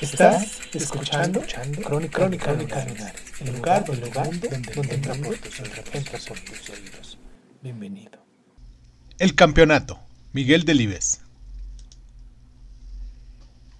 Estás escuchando, Crónica, Crónica, Crónica Lunares, el lugar, el lugar donde, donde entra por tus oídos, entra por tus oídos. Bienvenido. El campeonato. Miguel Delibes.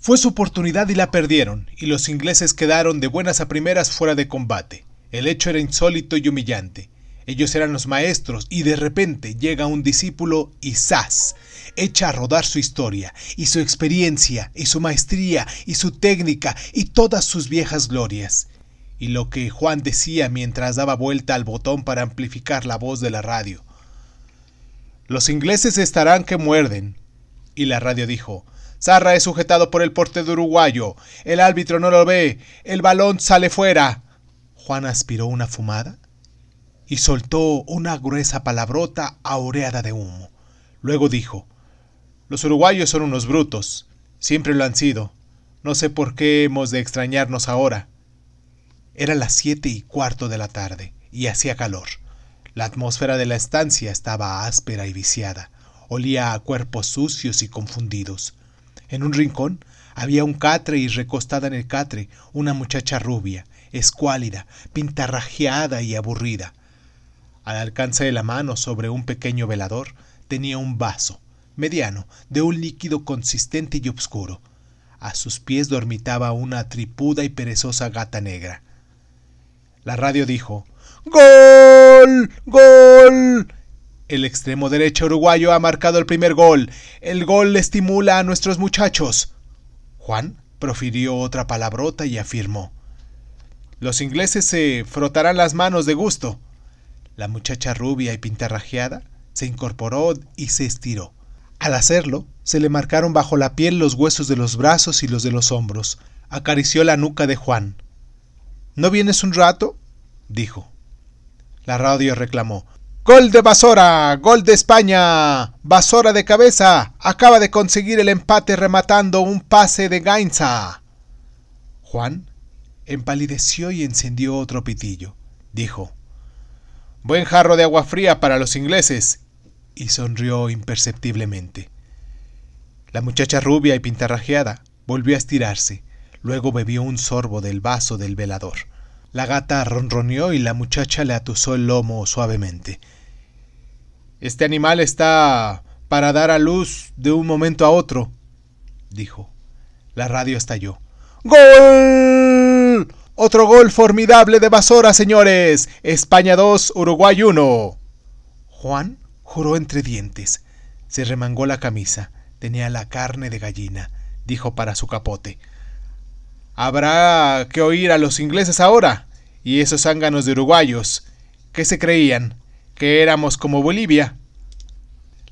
Fue su oportunidad y la perdieron, y los ingleses quedaron de buenas a primeras fuera de combate. El hecho era insólito y humillante. Ellos eran los maestros y de repente llega un discípulo y ¡zas! Echa a rodar su historia, y su experiencia, y su maestría, y su técnica, y todas sus viejas glorias. Y lo que Juan decía mientras daba vuelta al botón para amplificar la voz de la radio. Los ingleses estarán que muerden. Y la radio dijo, Zarra es sujetado por el portero uruguayo, el árbitro no lo ve, el balón sale fuera. Juan aspiró una fumada y soltó una gruesa palabrota aureada de humo. Luego dijo, los uruguayos son unos brutos, siempre lo han sido. No sé por qué hemos de extrañarnos ahora. Era las siete y cuarto de la tarde, y hacía calor. La atmósfera de la estancia estaba áspera y viciada. Olía a cuerpos sucios y confundidos. En un rincón había un catre y recostada en el catre una muchacha rubia, escuálida, pintarrajeada y aburrida. Al alcance de la mano sobre un pequeño velador tenía un vaso, mediano, de un líquido consistente y oscuro. A sus pies dormitaba una tripuda y perezosa gata negra. La radio dijo ¡Gol! ¡Gol! El extremo derecho uruguayo ha marcado el primer gol. El gol estimula a nuestros muchachos. Juan profirió otra palabrota y afirmó Los ingleses se frotarán las manos de gusto. La muchacha rubia y pintarrajeada se incorporó y se estiró. Al hacerlo, se le marcaron bajo la piel los huesos de los brazos y los de los hombros. Acarició la nuca de Juan. ¿No vienes un rato? dijo. La radio reclamó. ¡Gol de Basora! ¡Gol de España! ¡Basora de cabeza! Acaba de conseguir el empate rematando un pase de Gainza. Juan empalideció y encendió otro pitillo. Dijo: Buen jarro de agua fría para los ingleses. Y sonrió imperceptiblemente. La muchacha rubia y pintarrajeada volvió a estirarse. Luego bebió un sorbo del vaso del velador. La gata ronroneó y la muchacha le atusó el lomo suavemente. Este animal está para dar a luz de un momento a otro, dijo. La radio estalló. ¡Gol! Otro gol formidable de Basora, señores. España 2, Uruguay 1. Juan juró entre dientes. Se remangó la camisa. Tenía la carne de gallina, dijo para su capote. Habrá que oír a los ingleses ahora. Y esos zánganos de uruguayos. ¿Qué se creían? ¿Que éramos como Bolivia?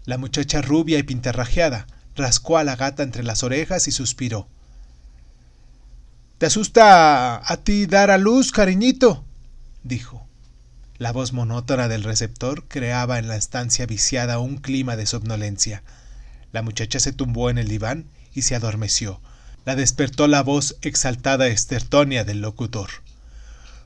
La muchacha rubia y pintarrajeada rascó a la gata entre las orejas y suspiró. ¿Te asusta a ti dar a luz, cariñito? dijo. La voz monótona del receptor creaba en la estancia viciada un clima de somnolencia. La muchacha se tumbó en el diván y se adormeció. La despertó la voz exaltada estertónea del locutor.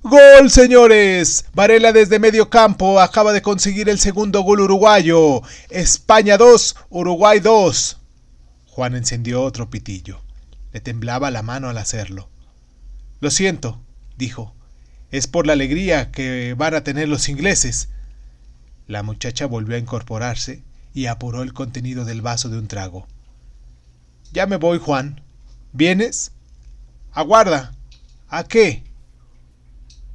¡Gol, señores! Varela desde medio campo acaba de conseguir el segundo gol uruguayo. España 2, Uruguay 2. Juan encendió otro pitillo. Le temblaba la mano al hacerlo. Lo siento, dijo. Es por la alegría que van a tener los ingleses. La muchacha volvió a incorporarse y apuró el contenido del vaso de un trago. Ya me voy, Juan. ¿Vienes? Aguarda. ¿A qué?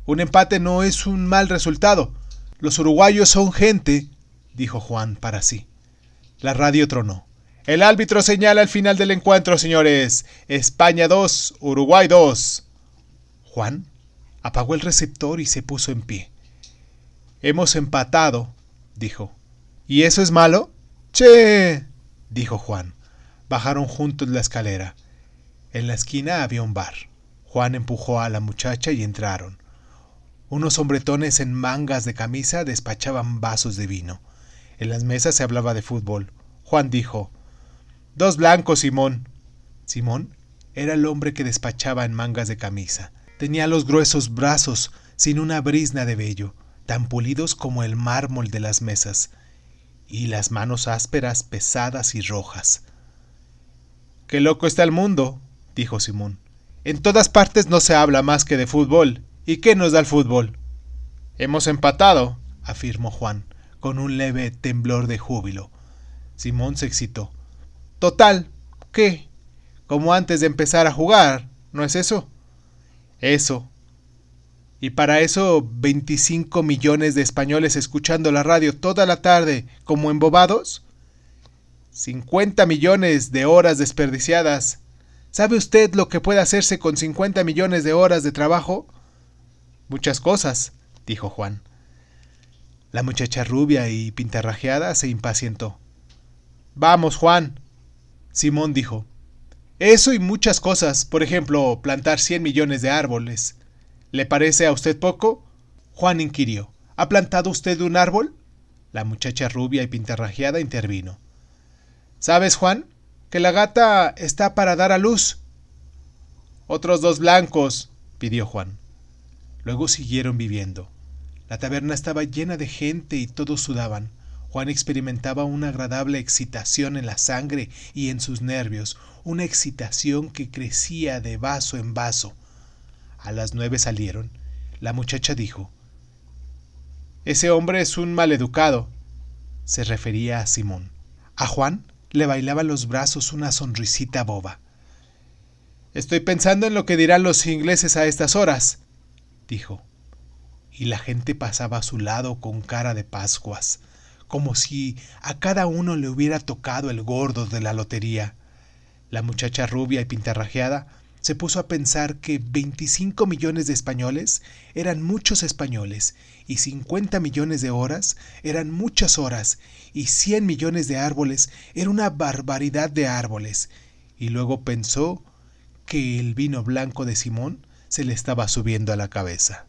Un empate no es un mal resultado. Los uruguayos son gente, dijo Juan para sí. La radio tronó. El árbitro señala el final del encuentro, señores. España 2, Uruguay 2. Juan apagó el receptor y se puso en pie. Hemos empatado, dijo. ¿Y eso es malo? Che. dijo Juan. Bajaron juntos la escalera. En la esquina había un bar. Juan empujó a la muchacha y entraron. Unos hombretones en mangas de camisa despachaban vasos de vino. En las mesas se hablaba de fútbol. Juan dijo Dos blancos, Simón. Simón era el hombre que despachaba en mangas de camisa. Tenía los gruesos brazos sin una brizna de vello, tan pulidos como el mármol de las mesas, y las manos ásperas, pesadas y rojas. Qué loco está el mundo, dijo Simón. En todas partes no se habla más que de fútbol. ¿Y qué nos da el fútbol? Hemos empatado, afirmó Juan, con un leve temblor de júbilo. Simón se excitó. Total, ¿qué? Como antes de empezar a jugar, ¿no es eso? Eso. Y para eso 25 millones de españoles escuchando la radio toda la tarde como embobados. 50 millones de horas desperdiciadas. ¿Sabe usted lo que puede hacerse con 50 millones de horas de trabajo? Muchas cosas, dijo Juan. La muchacha rubia y pintarrajeada se impacientó. Vamos, Juan. Simón dijo. Eso y muchas cosas, por ejemplo, plantar 100 millones de árboles. ¿Le parece a usted poco? Juan inquirió. ¿Ha plantado usted un árbol? La muchacha rubia y pintarrajeada intervino. ¿Sabes, Juan? Que la gata está para dar a luz. Otros dos blancos, pidió Juan. Luego siguieron viviendo. La taberna estaba llena de gente y todos sudaban. Juan experimentaba una agradable excitación en la sangre y en sus nervios, una excitación que crecía de vaso en vaso. A las nueve salieron. La muchacha dijo Ese hombre es un maleducado. Se refería a Simón. A Juan le bailaba los brazos una sonrisita boba. Estoy pensando en lo que dirán los ingleses a estas horas, dijo. Y la gente pasaba a su lado con cara de Pascuas, como si a cada uno le hubiera tocado el gordo de la lotería. La muchacha rubia y pintarrajeada se puso a pensar que 25 millones de españoles eran muchos españoles, y 50 millones de horas eran muchas horas, y 100 millones de árboles era una barbaridad de árboles, y luego pensó que el vino blanco de Simón se le estaba subiendo a la cabeza.